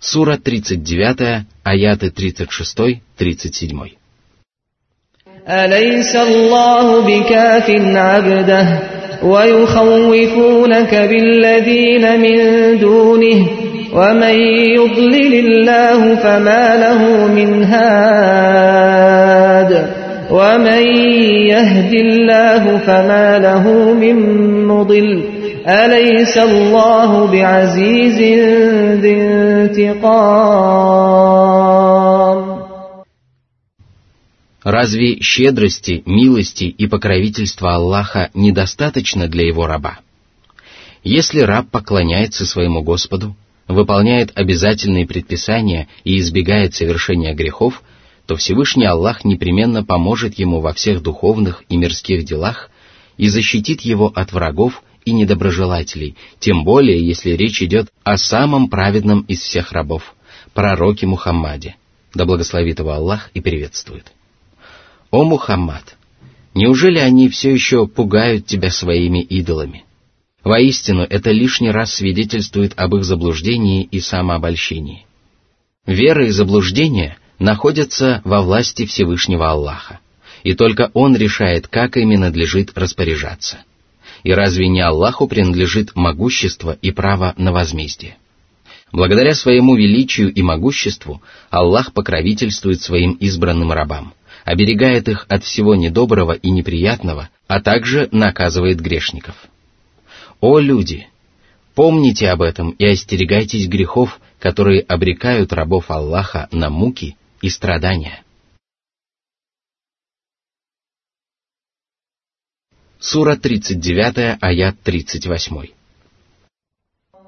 Сура 39, аяты 36-37. أليس الله بكاف عبده ويخوفونك بالذين من دونه ومن يضلل الله فما له من هاد ومن يهد الله فما له من مضل أليس الله بعزيز ذي انتقام Разве щедрости, милости и покровительства Аллаха недостаточно для его раба? Если раб поклоняется своему Господу, выполняет обязательные предписания и избегает совершения грехов, то Всевышний Аллах непременно поможет ему во всех духовных и мирских делах и защитит его от врагов и недоброжелателей, тем более если речь идет о самом праведном из всех рабов, пророке Мухаммаде, да благословит его Аллах и приветствует. «О Мухаммад, неужели они все еще пугают тебя своими идолами? Воистину, это лишний раз свидетельствует об их заблуждении и самообольщении. Вера и заблуждение находятся во власти Всевышнего Аллаха, и только Он решает, как ими надлежит распоряжаться. И разве не Аллаху принадлежит могущество и право на возмездие? Благодаря своему величию и могуществу Аллах покровительствует своим избранным рабам – оберегает их от всего недоброго и неприятного, а также наказывает грешников. О люди! Помните об этом и остерегайтесь грехов, которые обрекают рабов Аллаха на муки и страдания. Сура 39, аят 38.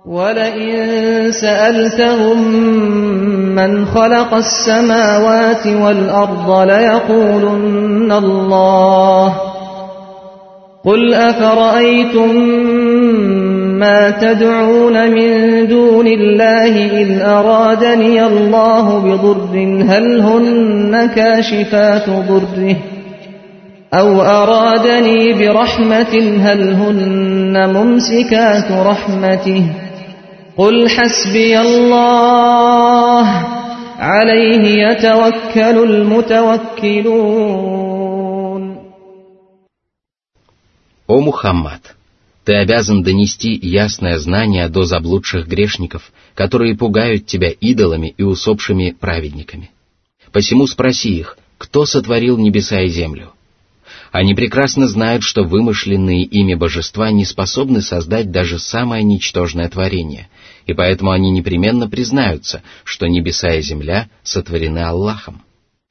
ولئن سألتهم من خلق السماوات والأرض ليقولن الله قل أفرأيتم ما تدعون من دون الله إن أرادني الله بضر هل هن كاشفات ضره أو أرادني برحمة هل هن ممسكات رحمته ۖ قل حسبي الله عليه يتوكل المتوكلون О Мухаммад! Ты обязан донести ясное знание до заблудших грешников, которые пугают тебя идолами и усопшими праведниками. Посему спроси их, кто сотворил небеса и землю? они прекрасно знают, что вымышленные ими божества не способны создать даже самое ничтожное творение, и поэтому они непременно признаются, что небеса и земля сотворены Аллахом.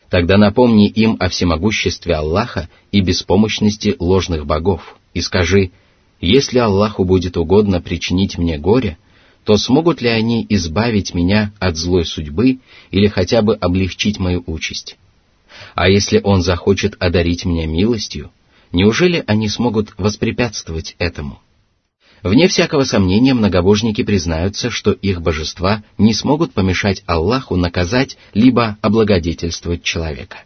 Тогда напомни им о всемогуществе Аллаха и беспомощности ложных богов, и скажи, если Аллаху будет угодно причинить мне горе, то смогут ли они избавить меня от злой судьбы или хотя бы облегчить мою участь? А если Он захочет одарить меня милостью, неужели они смогут воспрепятствовать этому? Вне всякого сомнения многобожники признаются, что их божества не смогут помешать Аллаху наказать либо облагодетельствовать человека.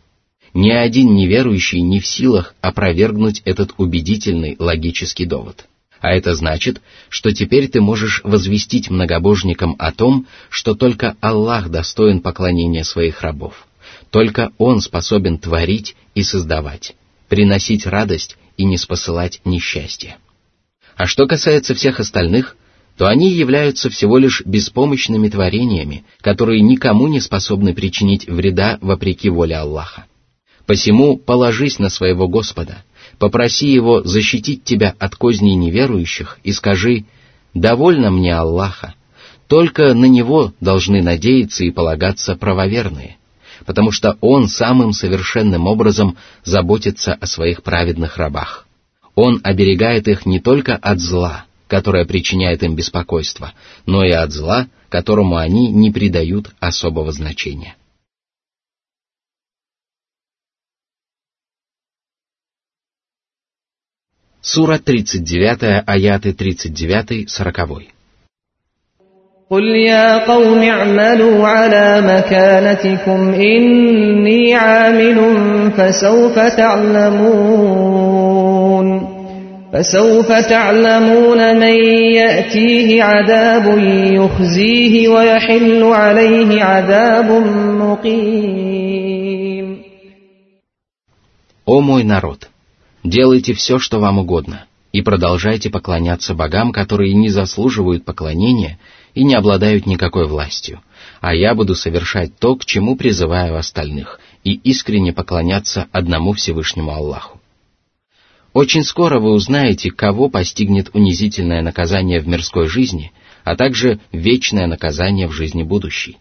Ни один неверующий не в силах опровергнуть этот убедительный логический довод. А это значит, что теперь ты можешь возвестить многобожникам о том, что только Аллах достоин поклонения своих рабов. Только Он способен творить и создавать, приносить радость и не спосылать несчастье. А что касается всех остальных, то они являются всего лишь беспомощными творениями, которые никому не способны причинить вреда вопреки воле Аллаха. Посему положись на своего Господа, попроси Его защитить тебя от козней неверующих и скажи «Довольно мне Аллаха, только на Него должны надеяться и полагаться правоверные, потому что Он самым совершенным образом заботится о своих праведных рабах». Он оберегает их не только от зла, которое причиняет им беспокойство, но и от зла, которому они не придают особого значения. Сура 39, аяты 39-40. قل يا قوم اعملوا على مكانتكم إني عامل فسوف تعلمون فسوف تعلمون من يأتيه عذاب يخزيه ويحل عليه عذاب مقيم «О мой народ, делайте все, что вам угодно, и продолжайте поклоняться богам, которые не заслуживают поклонения и не обладают никакой властью, а я буду совершать то, к чему призываю остальных, и искренне поклоняться одному Всевышнему Аллаху. Очень скоро вы узнаете, кого постигнет унизительное наказание в мирской жизни, а также вечное наказание в жизни будущей.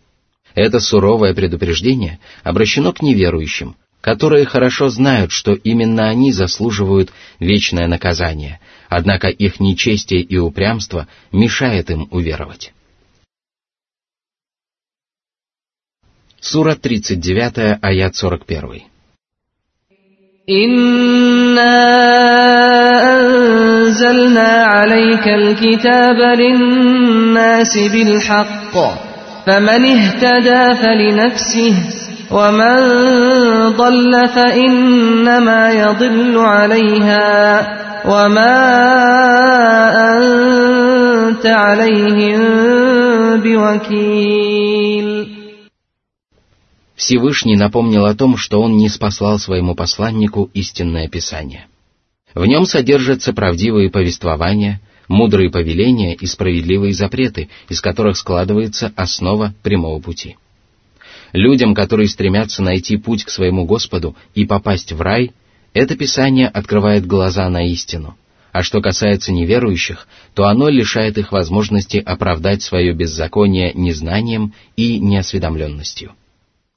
Это суровое предупреждение обращено к неверующим, которые хорошо знают, что именно они заслуживают вечное наказание, однако их нечестие и упрямство мешает им уверовать. Сура 39, аят 41. إنا أنزلنا عليك الكتاب للناس بالحق فمن اهتدى فلنفسه ومن ضل فإنما يضل عليها وما أنت عليهم بوكيل Всевышний напомнил о том, что он не спаслал своему посланнику истинное Писание. В нем содержатся правдивые повествования, мудрые повеления и справедливые запреты, из которых складывается основа прямого пути. Людям, которые стремятся найти путь к своему Господу и попасть в рай, это Писание открывает глаза на истину, а что касается неверующих, то оно лишает их возможности оправдать свое беззаконие незнанием и неосведомленностью.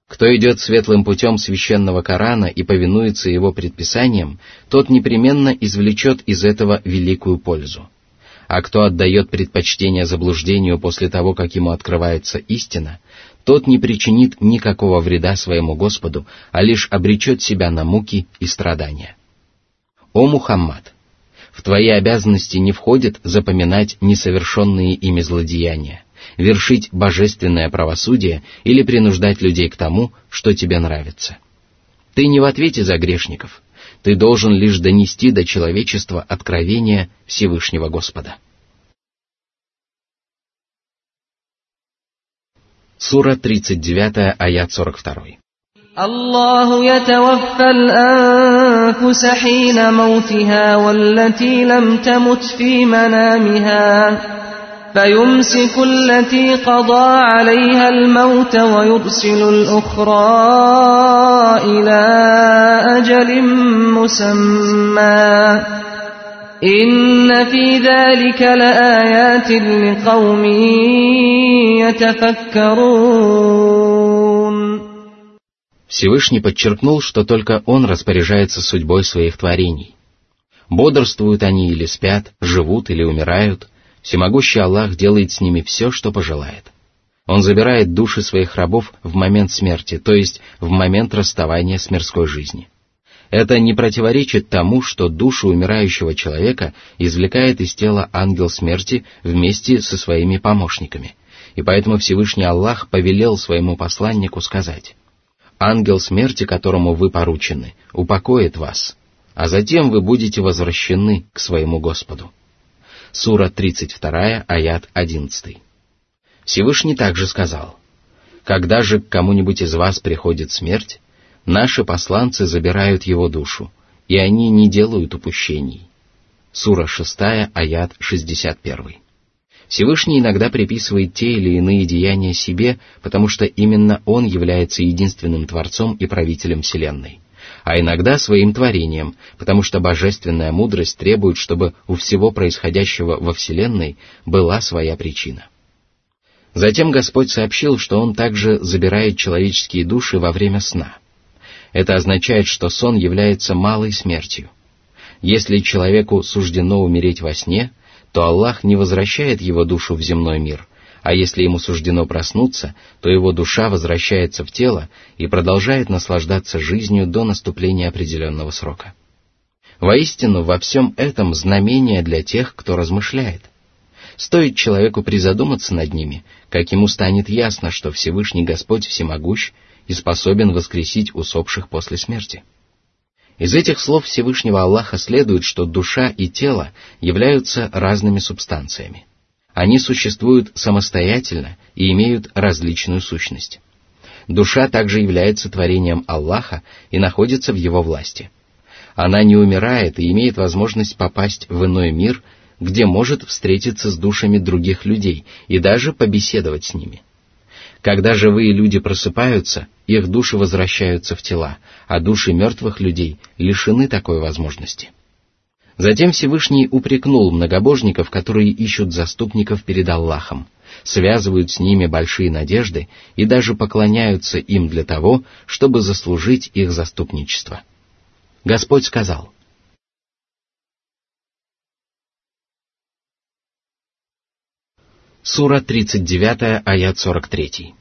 Кто идет светлым путем священного Корана и повинуется его предписаниям, тот непременно извлечет из этого великую пользу. А кто отдает предпочтение заблуждению после того, как ему открывается истина, тот не причинит никакого вреда своему Господу, а лишь обречет себя на муки и страдания. О Мухаммад! В твои обязанности не входит запоминать несовершенные ими злодеяния вершить божественное правосудие или принуждать людей к тому, что тебе нравится. Ты не в ответе за грешников, ты должен лишь донести до человечества откровение Всевышнего Господа. Сура 39, аят 42. الله يتوفى الأنفس حين موتها والتي لم تمت في منامها فيمسك التي قضى عليها الموت ويرسل الأخرى إلى أجل مسمى إن في ذلك لآيات لقوم يتفكرون Всевышний подчеркнул, что только Он распоряжается судьбой своих творений. Бодрствуют они или спят, живут или умирают – Всемогущий Аллах делает с ними все, что пожелает. Он забирает души своих рабов в момент смерти, то есть в момент расставания с мирской жизнью. Это не противоречит тому, что душу умирающего человека извлекает из тела ангел смерти вместе со своими помощниками. И поэтому Всевышний Аллах повелел своему посланнику сказать, «Ангел смерти, которому вы поручены, упокоит вас, а затем вы будете возвращены к своему Господу». Сура 32, аят 11. Всевышний также сказал, «Когда же к кому-нибудь из вас приходит смерть, наши посланцы забирают его душу, и они не делают упущений». Сура 6, аят 61. Всевышний иногда приписывает те или иные деяния себе, потому что именно Он является единственным Творцом и правителем Вселенной а иногда своим творением, потому что божественная мудрость требует, чтобы у всего происходящего во Вселенной была своя причина. Затем Господь сообщил, что Он также забирает человеческие души во время сна. Это означает, что сон является малой смертью. Если человеку суждено умереть во сне, то Аллах не возвращает его душу в земной мир – а если ему суждено проснуться, то его душа возвращается в тело и продолжает наслаждаться жизнью до наступления определенного срока. Воистину, во всем этом знамение для тех, кто размышляет. Стоит человеку призадуматься над ними, как ему станет ясно, что Всевышний Господь всемогущ и способен воскресить усопших после смерти. Из этих слов Всевышнего Аллаха следует, что душа и тело являются разными субстанциями. Они существуют самостоятельно и имеют различную сущность. Душа также является творением Аллаха и находится в его власти. Она не умирает и имеет возможность попасть в иной мир, где может встретиться с душами других людей и даже побеседовать с ними. Когда живые люди просыпаются, их души возвращаются в тела, а души мертвых людей лишены такой возможности. Затем Всевышний упрекнул многобожников, которые ищут заступников перед Аллахом, связывают с ними большие надежды и даже поклоняются им для того, чтобы заслужить их заступничество. Господь сказал, Сура 39, аят 43.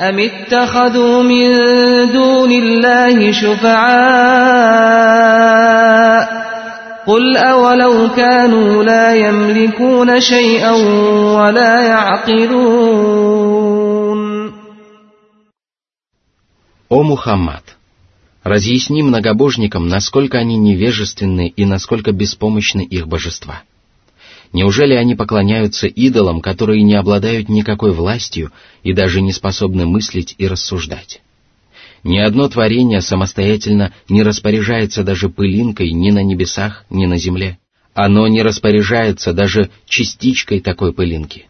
أم اتخذوا من دون الله شفعاء قل أولو كانوا لا يملكون شيئا ولا يعقلون О Мухаммад! Разъясни многобожникам, насколько они невежественны и насколько беспомощны их божества. Неужели они поклоняются идолам, которые не обладают никакой властью и даже не способны мыслить и рассуждать? Ни одно творение самостоятельно не распоряжается даже пылинкой ни на небесах, ни на земле. Оно не распоряжается даже частичкой такой пылинки.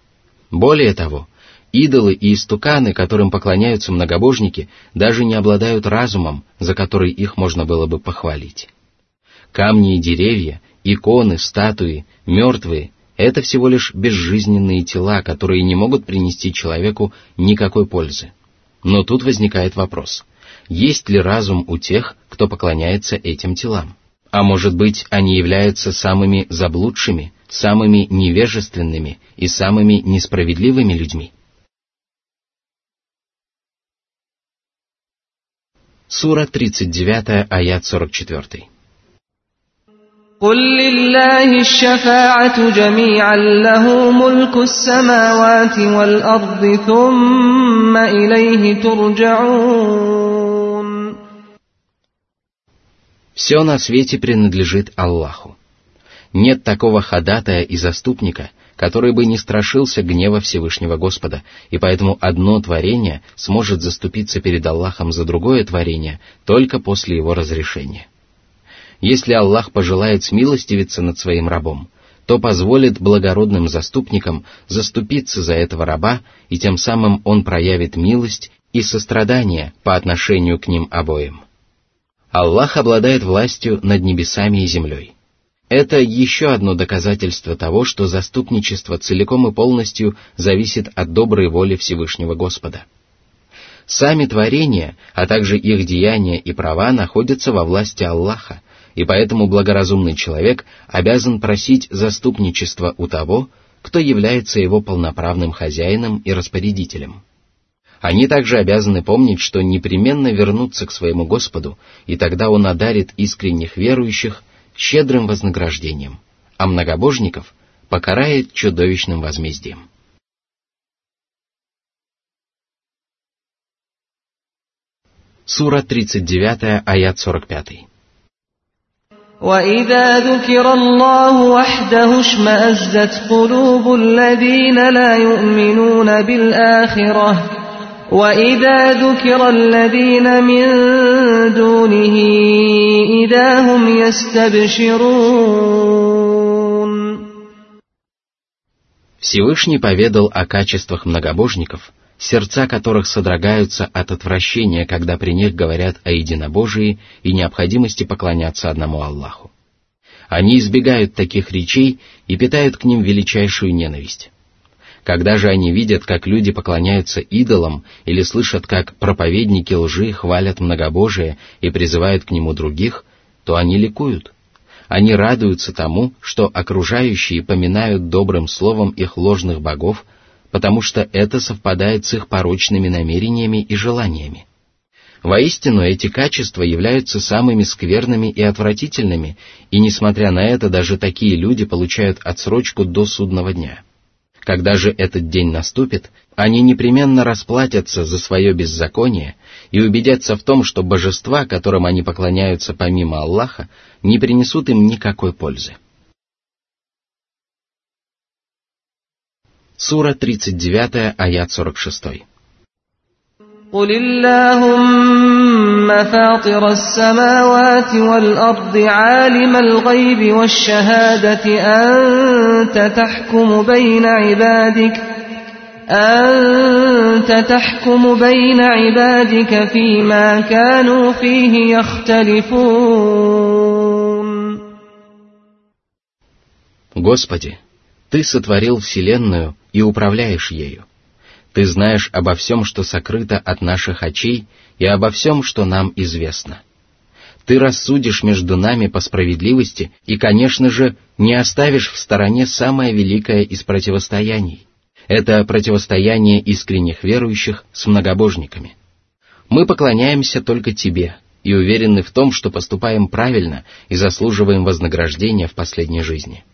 Более того, идолы и истуканы, которым поклоняются многобожники, даже не обладают разумом, за который их можно было бы похвалить. Камни и деревья, иконы, статуи, мертвые — это всего лишь безжизненные тела, которые не могут принести человеку никакой пользы. Но тут возникает вопрос, есть ли разум у тех, кто поклоняется этим телам? А может быть, они являются самыми заблудшими, самыми невежественными и самыми несправедливыми людьми? Сура 39, аят 44. قل لله الشفاعة جميعا له ملك السماوات والأرض ثم إليه ترجعون Все на свете принадлежит Аллаху. Нет такого ходатая и заступника, который бы не страшился гнева Всевышнего Господа, и поэтому одно творение сможет заступиться перед Аллахом за другое творение только после его разрешения. Если Аллах пожелает смилостивиться над своим рабом, то позволит благородным заступникам заступиться за этого раба, и тем самым он проявит милость и сострадание по отношению к ним обоим. Аллах обладает властью над небесами и землей. Это еще одно доказательство того, что заступничество целиком и полностью зависит от доброй воли Всевышнего Господа. Сами творения, а также их деяния и права находятся во власти Аллаха, и поэтому благоразумный человек обязан просить заступничества у того, кто является его полноправным хозяином и распорядителем. Они также обязаны помнить, что непременно вернутся к своему Господу, и тогда Он одарит искренних верующих щедрым вознаграждением, а многобожников покарает чудовищным возмездием. Сура 39, аят 45. وإذا ذكر الله وحده اشمأزت قلوب الذين لا يؤمنون بالآخرة وإذا ذكر الذين من دونه إذا هم يستبشرون Всевышний поведал о качествах многобожников – сердца которых содрогаются от отвращения, когда при них говорят о единобожии и необходимости поклоняться одному Аллаху. Они избегают таких речей и питают к ним величайшую ненависть. Когда же они видят, как люди поклоняются идолам или слышат, как проповедники лжи хвалят многобожие и призывают к нему других, то они ликуют. Они радуются тому, что окружающие поминают добрым словом их ложных богов потому что это совпадает с их порочными намерениями и желаниями. Воистину, эти качества являются самыми скверными и отвратительными, и несмотря на это, даже такие люди получают отсрочку до судного дня. Когда же этот день наступит, они непременно расплатятся за свое беззаконие, и убедятся в том, что божества, которым они поклоняются помимо Аллаха, не принесут им никакой пользы. Сура 39, аят 46. قل اللهم فاطر السماوات والأرض عالم الغيب والشهادة أنت تحكم بين عبادك أنت تحكم بين عبادك فيما كانوا فيه يختلفون Господи, Ты сотворил Вселенную и управляешь ею. Ты знаешь обо всем, что сокрыто от наших очей, и обо всем, что нам известно. Ты рассудишь между нами по справедливости и, конечно же, не оставишь в стороне самое великое из противостояний. Это противостояние искренних верующих с многобожниками. Мы поклоняемся только Тебе и уверены в том, что поступаем правильно и заслуживаем вознаграждения в последней жизни.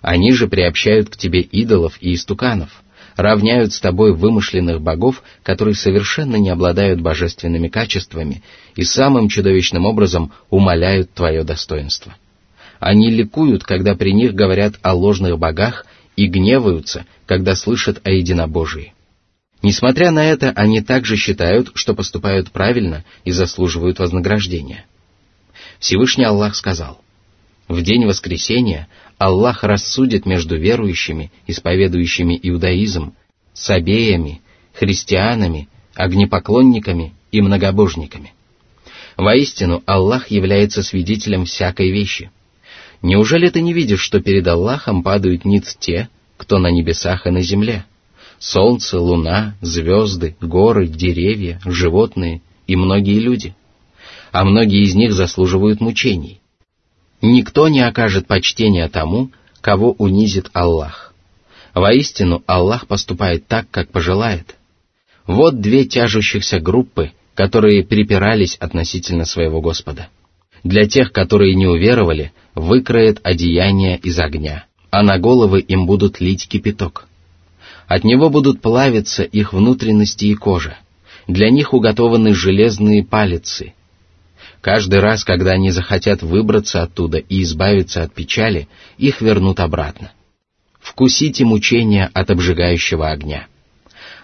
Они же приобщают к Тебе идолов и истуканов – равняют с тобой вымышленных богов, которые совершенно не обладают божественными качествами и самым чудовищным образом умаляют твое достоинство. Они ликуют, когда при них говорят о ложных богах и гневаются, когда слышат о единобожии. Несмотря на это, они также считают, что поступают правильно и заслуживают вознаграждения. Всевышний Аллах сказал, «В день воскресения Аллах рассудит между верующими, исповедующими иудаизм, сабеями, христианами, огнепоклонниками и многобожниками. Воистину, Аллах является свидетелем всякой вещи. Неужели ты не видишь, что перед Аллахом падают ниц те, кто на небесах и на земле? Солнце, луна, звезды, горы, деревья, животные и многие люди. А многие из них заслуживают мучений. Никто не окажет почтения тому, кого унизит Аллах. Воистину, Аллах поступает так, как пожелает. Вот две тяжущихся группы, которые припирались относительно своего Господа. Для тех, которые не уверовали, выкроет одеяние из огня, а на головы им будут лить кипяток. От него будут плавиться их внутренности и кожа. Для них уготованы железные палицы, Каждый раз, когда они захотят выбраться оттуда и избавиться от печали, их вернут обратно. Вкусите мучения от обжигающего огня.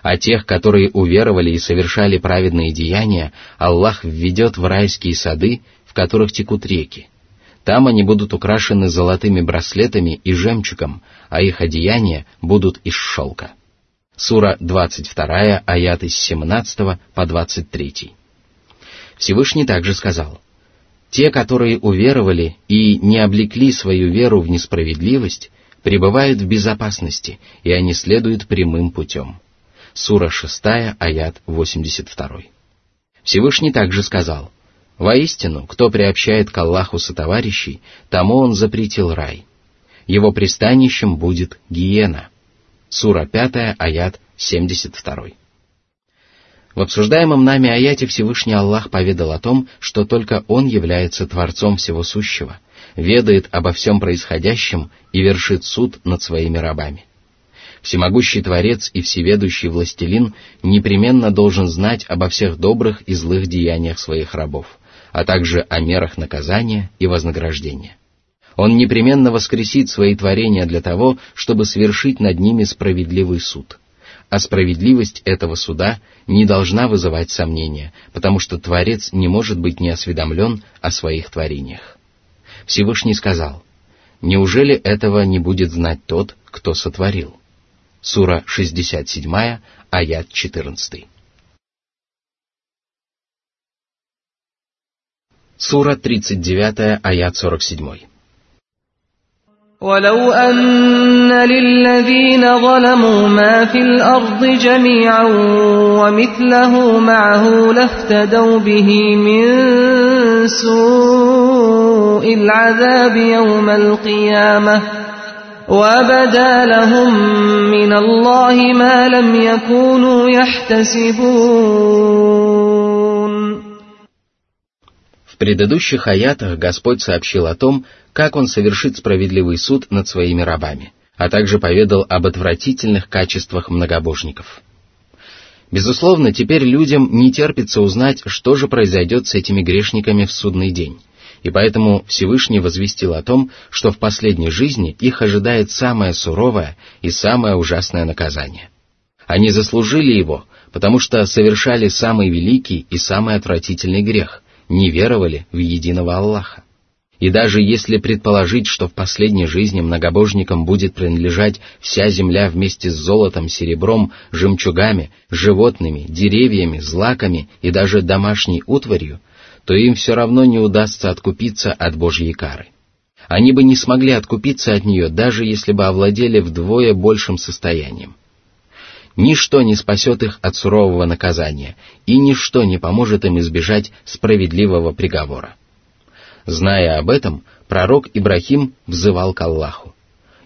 А тех, которые уверовали и совершали праведные деяния, Аллах введет в райские сады, в которых текут реки. Там они будут украшены золотыми браслетами и жемчугом, а их одеяния будут из шелка. Сура 22, аяты с 17 по 23. Всевышний также сказал, «Те, которые уверовали и не облекли свою веру в несправедливость, пребывают в безопасности, и они следуют прямым путем». Сура 6, аят 82. Всевышний также сказал, «Воистину, кто приобщает к Аллаху сотоварищей, тому он запретил рай. Его пристанищем будет гиена». Сура 5, аят 72. В обсуждаемом нами аяте Всевышний Аллах поведал о том, что только Он является Творцом всего сущего, ведает обо всем происходящем и вершит суд над своими рабами. Всемогущий Творец и Всеведущий Властелин непременно должен знать обо всех добрых и злых деяниях своих рабов, а также о мерах наказания и вознаграждения. Он непременно воскресит свои творения для того, чтобы свершить над ними справедливый суд – а справедливость этого суда не должна вызывать сомнения, потому что Творец не может быть неосведомлен о своих творениях. Всевышний сказал, «Неужели этого не будет знать тот, кто сотворил?» Сура 67, аят 14. Сура 39, аят 47. ولو أن للذين ظلموا ما في الأرض جميعا ومثله معه لافتدوا به من سوء العذاب يوم القيامة وبدا لهم من الله ما لم يكونوا يحتسبون В предыдущих аятах Господь сообщил о том, как Он совершит справедливый суд над своими рабами, а также поведал об отвратительных качествах многобожников. Безусловно, теперь людям не терпится узнать, что же произойдет с этими грешниками в судный день. И поэтому Всевышний возвестил о том, что в последней жизни их ожидает самое суровое и самое ужасное наказание. Они заслужили его, потому что совершали самый великий и самый отвратительный грех, не веровали в единого Аллаха. И даже если предположить, что в последней жизни многобожникам будет принадлежать вся земля вместе с золотом, серебром, жемчугами, животными, деревьями, злаками и даже домашней утварью, то им все равно не удастся откупиться от Божьей кары. Они бы не смогли откупиться от нее, даже если бы овладели вдвое большим состоянием. Ничто не спасет их от сурового наказания, и ничто не поможет им избежать справедливого приговора. Зная об этом, пророк Ибрахим взывал к Аллаху.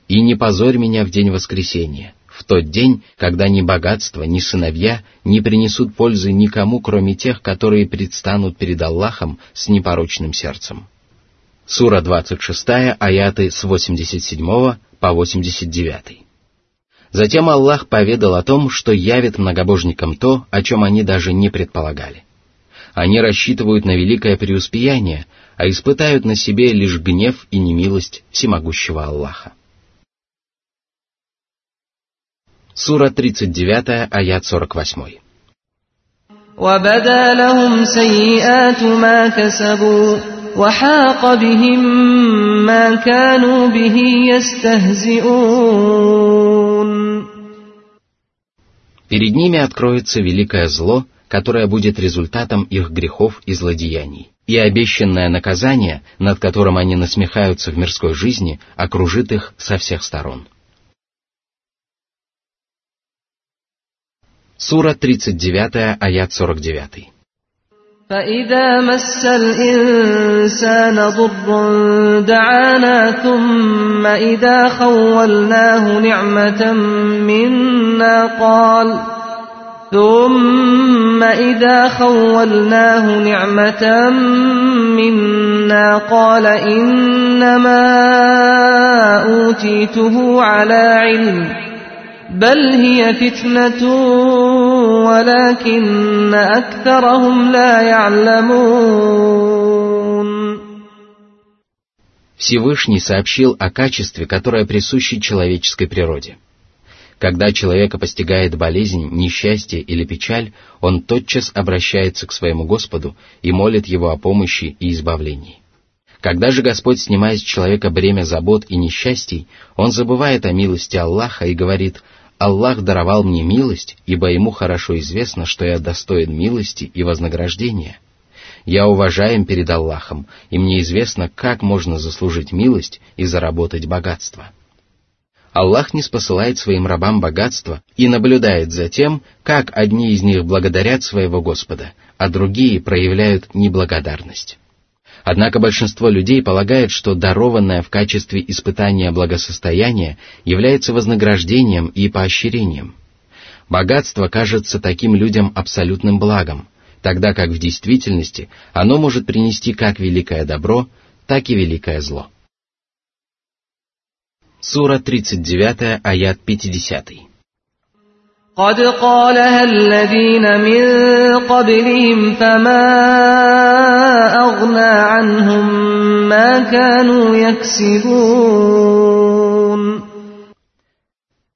«И не позорь меня в день воскресения, в тот день, когда ни богатство, ни сыновья не принесут пользы никому, кроме тех, которые предстанут перед Аллахом с непорочным сердцем». Сура 26, аяты с 87 по 89. Затем Аллах поведал о том, что явит многобожникам то, о чем они даже не предполагали. Они рассчитывают на великое преуспеяние, а испытают на себе лишь гнев и немилость всемогущего Аллаха. Сура 39, аят 48. وبدا لهم سيئات ما كسبوا وحاق بهم ما كانوا به يستهزئون Перед ними откроется великое зло, которое будет результатом их грехов и злодеяний и обещанное наказание, над которым они насмехаются в мирской жизни, окружит их со всех сторон. Сура 39, аят 49. فإذا مس الإنسان ضر دعانا ثم إذا خولناه نعمة منا قال ثم إذا خولناه نعمة منا قال إنما أوتيته على علم بل هي فتنة ولكن أكثرهم لا يعلمون Всевышний сообщил о качестве, которое присуще человеческой природе – когда человека постигает болезнь, несчастье или печаль, он тотчас обращается к своему Господу и молит его о помощи и избавлении. Когда же Господь снимает с человека бремя забот и несчастий, он забывает о милости Аллаха и говорит «Аллах даровал мне милость, ибо ему хорошо известно, что я достоин милости и вознаграждения». Я уважаем перед Аллахом, и мне известно, как можно заслужить милость и заработать богатство. Аллах не спосылает своим рабам богатство и наблюдает за тем, как одни из них благодарят своего Господа, а другие проявляют неблагодарность. Однако большинство людей полагает, что дарованное в качестве испытания благосостояние является вознаграждением и поощрением. Богатство кажется таким людям абсолютным благом, тогда как в действительности оно может принести как великое добро, так и великое зло. Сура 39, аят 50. قد قالها الذين من قبلهم فما أغنى عنهم ما كانوا يكسبون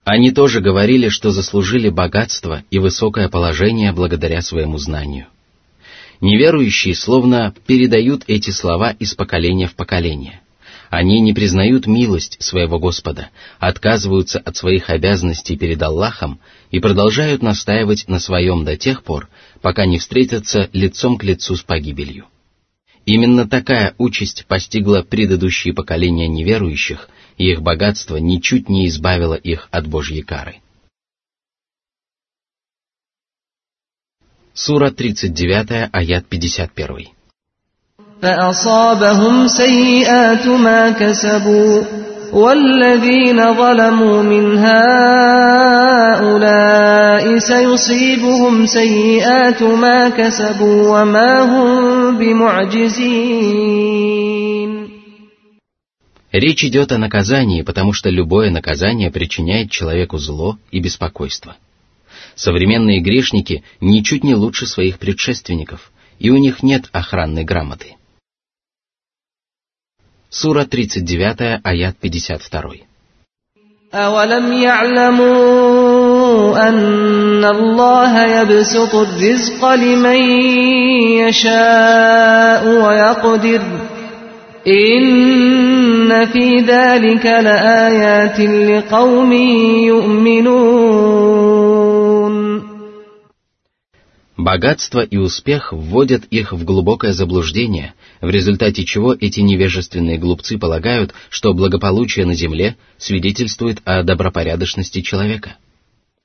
Они тоже говорили, что заслужили богатство и высокое положение благодаря своему знанию. Неверующие словно передают эти слова из поколения в поколение. Они не признают милость своего Господа, отказываются от своих обязанностей перед Аллахом и продолжают настаивать на своем до тех пор, пока не встретятся лицом к лицу с погибелью. Именно такая участь постигла предыдущие поколения неверующих, и их богатство ничуть не избавило их от Божьей кары. Сура 39, аят 51. فأصابهم سيئات ما كسبوا والذين ظلموا من هؤلاء سيصيبهم سيئات ما كسبوا وما هم بمعجزين Речь идет о наказании, потому что любое наказание причиняет человеку зло и беспокойство. Современные грешники ничуть не лучше своих предшественников, и у них нет охранной грамоты. Сура 39, аят 52. أولم يعلموا أن الله يبسط الرزق لمن يشاء ويقدر إن في ذلك لآيات لقوم يؤمنون Богатство и успех вводят их в глубокое заблуждение, в результате чего эти невежественные глупцы полагают, что благополучие на земле свидетельствует о добропорядочности человека.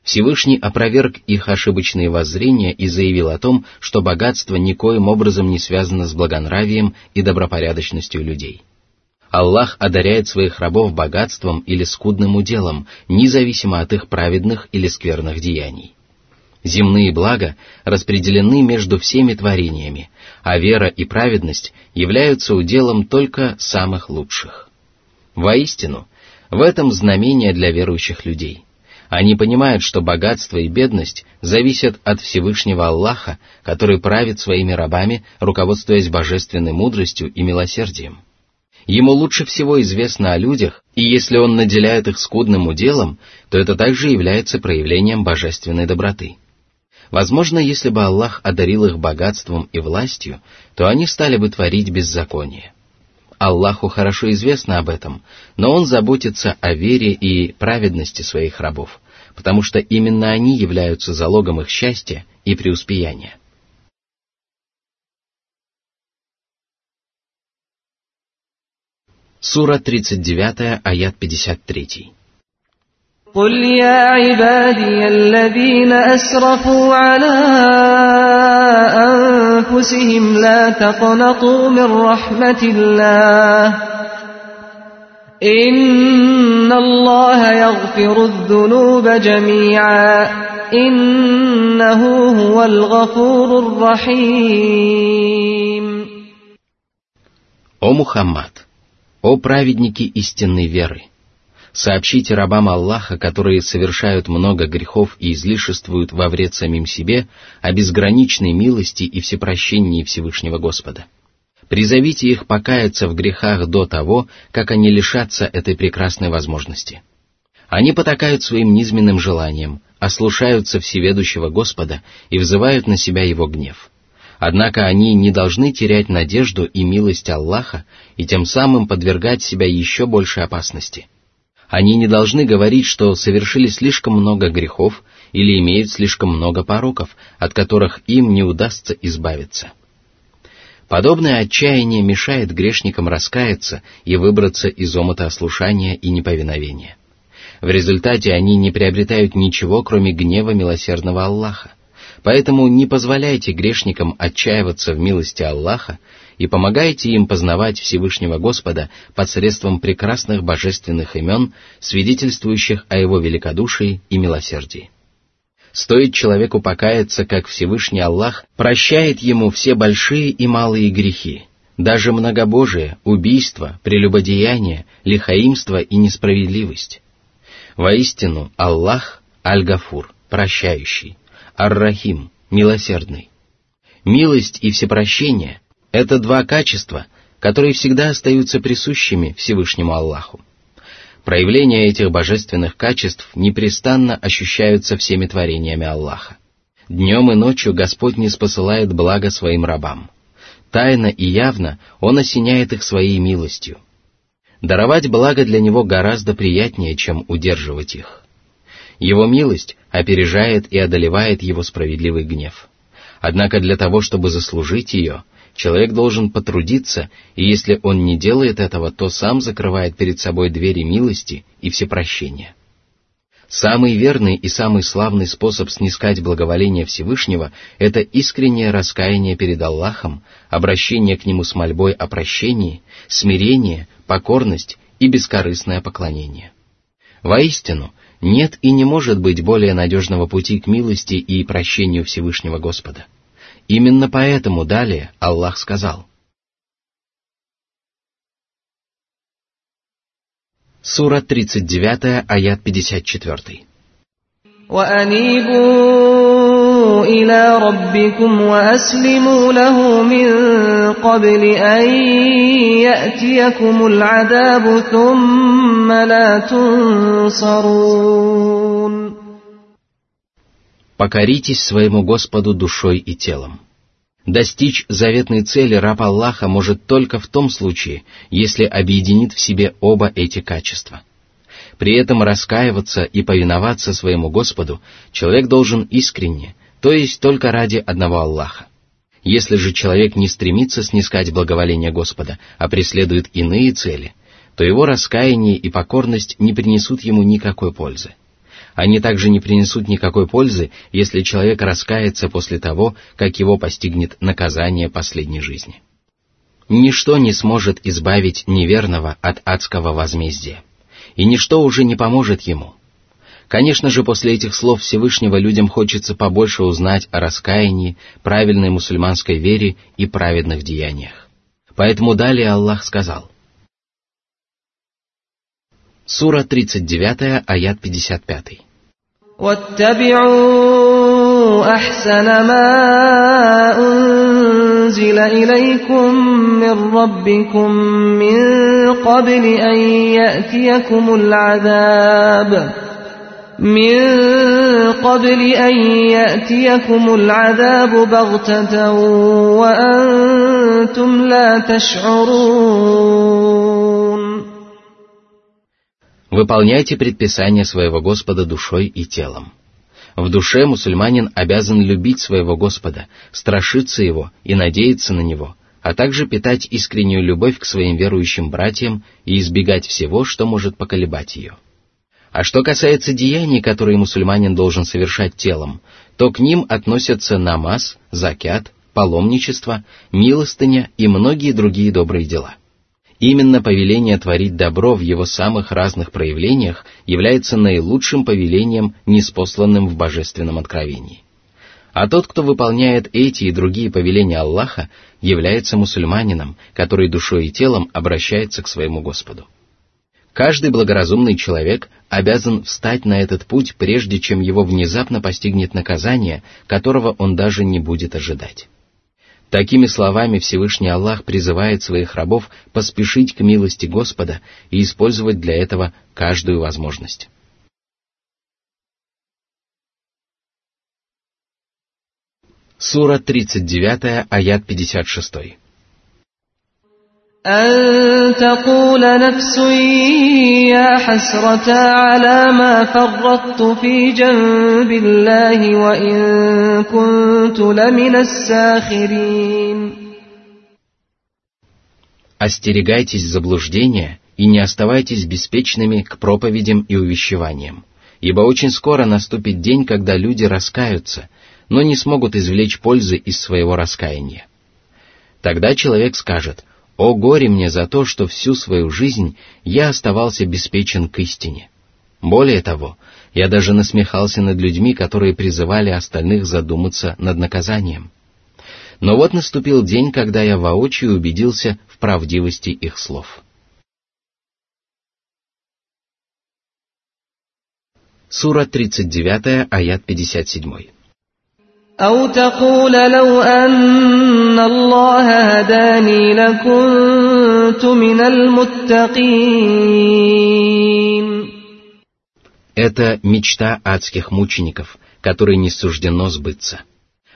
Всевышний опроверг их ошибочные воззрения и заявил о том, что богатство никоим образом не связано с благонравием и добропорядочностью людей. Аллах одаряет своих рабов богатством или скудным уделом, независимо от их праведных или скверных деяний. Земные блага распределены между всеми творениями, а вера и праведность являются уделом только самых лучших. Воистину, в этом знамение для верующих людей. Они понимают, что богатство и бедность зависят от Всевышнего Аллаха, который правит своими рабами, руководствуясь божественной мудростью и милосердием. Ему лучше всего известно о людях, и если он наделяет их скудным уделом, то это также является проявлением божественной доброты. Возможно, если бы Аллах одарил их богатством и властью, то они стали бы творить беззаконие. Аллаху хорошо известно об этом, но Он заботится о вере и праведности своих рабов, потому что именно они являются залогом их счастья и преуспеяния. Сура 39, аят 53. قل يا عبادي الذين أسرفوا على أنفسهم لا تقنطوا من رحمة الله إن الله يغفر الذنوب جميعا إنه هو الغفور الرحيم О Мухаммад! О праведники истинной веры! Сообщите рабам Аллаха, которые совершают много грехов и излишествуют во вред самим себе, о безграничной милости и всепрощении Всевышнего Господа. Призовите их покаяться в грехах до того, как они лишатся этой прекрасной возможности. Они потакают своим низменным желанием, ослушаются всеведущего Господа и взывают на себя его гнев. Однако они не должны терять надежду и милость Аллаха и тем самым подвергать себя еще большей опасности – они не должны говорить, что совершили слишком много грехов или имеют слишком много пороков, от которых им не удастся избавиться. Подобное отчаяние мешает грешникам раскаяться и выбраться из омута ослушания и неповиновения. В результате они не приобретают ничего, кроме гнева милосердного Аллаха. Поэтому не позволяйте грешникам отчаиваться в милости Аллаха и помогайте им познавать Всевышнего Господа посредством прекрасных божественных имен, свидетельствующих о Его великодушии и милосердии. Стоит человеку покаяться, как Всевышний Аллах прощает ему все большие и малые грехи, даже многобожие, убийство, прелюбодеяние, лихаимство и несправедливость. Воистину, Аллах — Аль-Гафур, прощающий, Ар-Рахим, милосердный. Милость и всепрощение это два качества, которые всегда остаются присущими Всевышнему Аллаху. Проявления этих божественных качеств непрестанно ощущаются всеми творениями Аллаха. Днем и ночью Господь не спосылает благо своим рабам. Тайно и явно Он осеняет их своей милостью. Даровать благо для Него гораздо приятнее, чем удерживать их. Его милость опережает и одолевает Его справедливый гнев. Однако для того, чтобы заслужить ее – Человек должен потрудиться, и если он не делает этого, то сам закрывает перед собой двери милости и всепрощения. Самый верный и самый славный способ снискать благоволение Всевышнего – это искреннее раскаяние перед Аллахом, обращение к Нему с мольбой о прощении, смирение, покорность и бескорыстное поклонение. Воистину, нет и не может быть более надежного пути к милости и прощению Всевышнего Господа – Именно поэтому далее Аллах сказал. Сура 39, аят 54. وأنيبوا إلى ربكم وأسلموا له من قبل أن يأتيكم العذاب ثم لا تنصرون Покоритесь своему Господу душой и телом. Достичь заветной цели раб Аллаха может только в том случае, если объединит в себе оба эти качества. При этом раскаиваться и повиноваться своему Господу человек должен искренне, то есть только ради одного Аллаха. Если же человек не стремится снискать благоволение Господа, а преследует иные цели, то его раскаяние и покорность не принесут ему никакой пользы. Они также не принесут никакой пользы, если человек раскается после того, как его постигнет наказание последней жизни. Ничто не сможет избавить неверного от адского возмездия, и ничто уже не поможет ему. Конечно же, после этих слов Всевышнего людям хочется побольше узнать о раскаянии, правильной мусульманской вере и праведных деяниях. Поэтому далее Аллах сказал. Сура 39, аят 55. واتبعوا أحسن ما أنزل إليكم من ربكم من قبل أن يأتيكم العذاب من قبل أن يأتيكم العذاب بغتة وأنتم لا تشعرون Выполняйте предписания своего Господа душой и телом. В душе мусульманин обязан любить своего Господа, страшиться Его и надеяться на Него, а также питать искреннюю любовь к своим верующим братьям и избегать всего, что может поколебать ее. А что касается деяний, которые мусульманин должен совершать телом, то к ним относятся намаз, закят, паломничество, милостыня и многие другие добрые дела – Именно повеление творить добро в его самых разных проявлениях является наилучшим повелением, неспосланным в божественном откровении. А тот, кто выполняет эти и другие повеления Аллаха, является мусульманином, который душой и телом обращается к своему Господу. Каждый благоразумный человек обязан встать на этот путь, прежде чем его внезапно постигнет наказание, которого он даже не будет ожидать. Такими словами Всевышний Аллах призывает своих рабов поспешить к милости Господа и использовать для этого каждую возможность. Сура 39, аят 56. أن تقول نفس يا حسرة على ما فرطت في جنب الله وإن كنت لمن الساخرين Остерегайтесь заблуждения и не оставайтесь беспечными к проповедям и увещеваниям, ибо очень скоро наступит день, когда люди раскаются, но не смогут извлечь пользы из своего раскаяния. Тогда человек скажет – о горе мне за то, что всю свою жизнь я оставался беспечен к истине. Более того, я даже насмехался над людьми, которые призывали остальных задуматься над наказанием. Но вот наступил день, когда я воочию убедился в правдивости их слов. Сура 39, аят 57. أو تقول لو أن الله هداني لكنت من المتقين Это мечта адских мучеников, которой не суждено сбыться.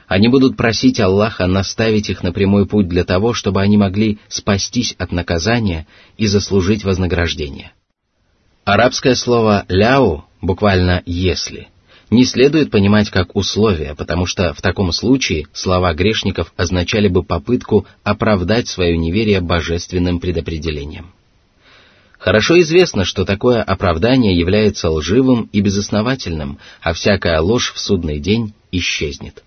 Они будут просить Аллаха наставить их на прямой путь для того, чтобы они могли спастись от наказания и заслужить вознаграждение. Арабское слово «ляу» буквально «если» не следует понимать как условие, потому что в таком случае слова грешников означали бы попытку оправдать свое неверие божественным предопределением. Хорошо известно, что такое оправдание является лживым и безосновательным, а всякая ложь в судный день исчезнет.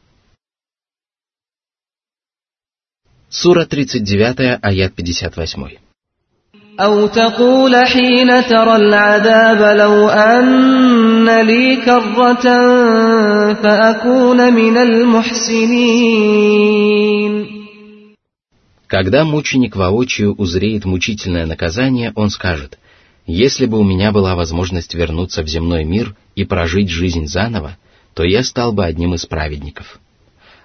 Сура 39, аят 58. أو تقول حين ترى العذاب لو أن لي كرة فأكون من المحسنين Когда мученик воочию узреет мучительное наказание, он скажет, Если бы у меня была возможность вернуться в земной мир и прожить жизнь заново, то я стал бы одним из праведников.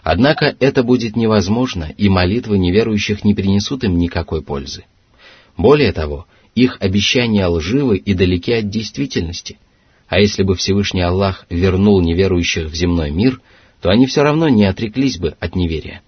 Однако это будет невозможно, и молитвы неверующих не принесут им никакой пользы. Более того, их обещания лживы и далеки от действительности. а если бы Всевышний Аллах вернул неверующих в земной мир, то они все равно не отреклись бы от неверия.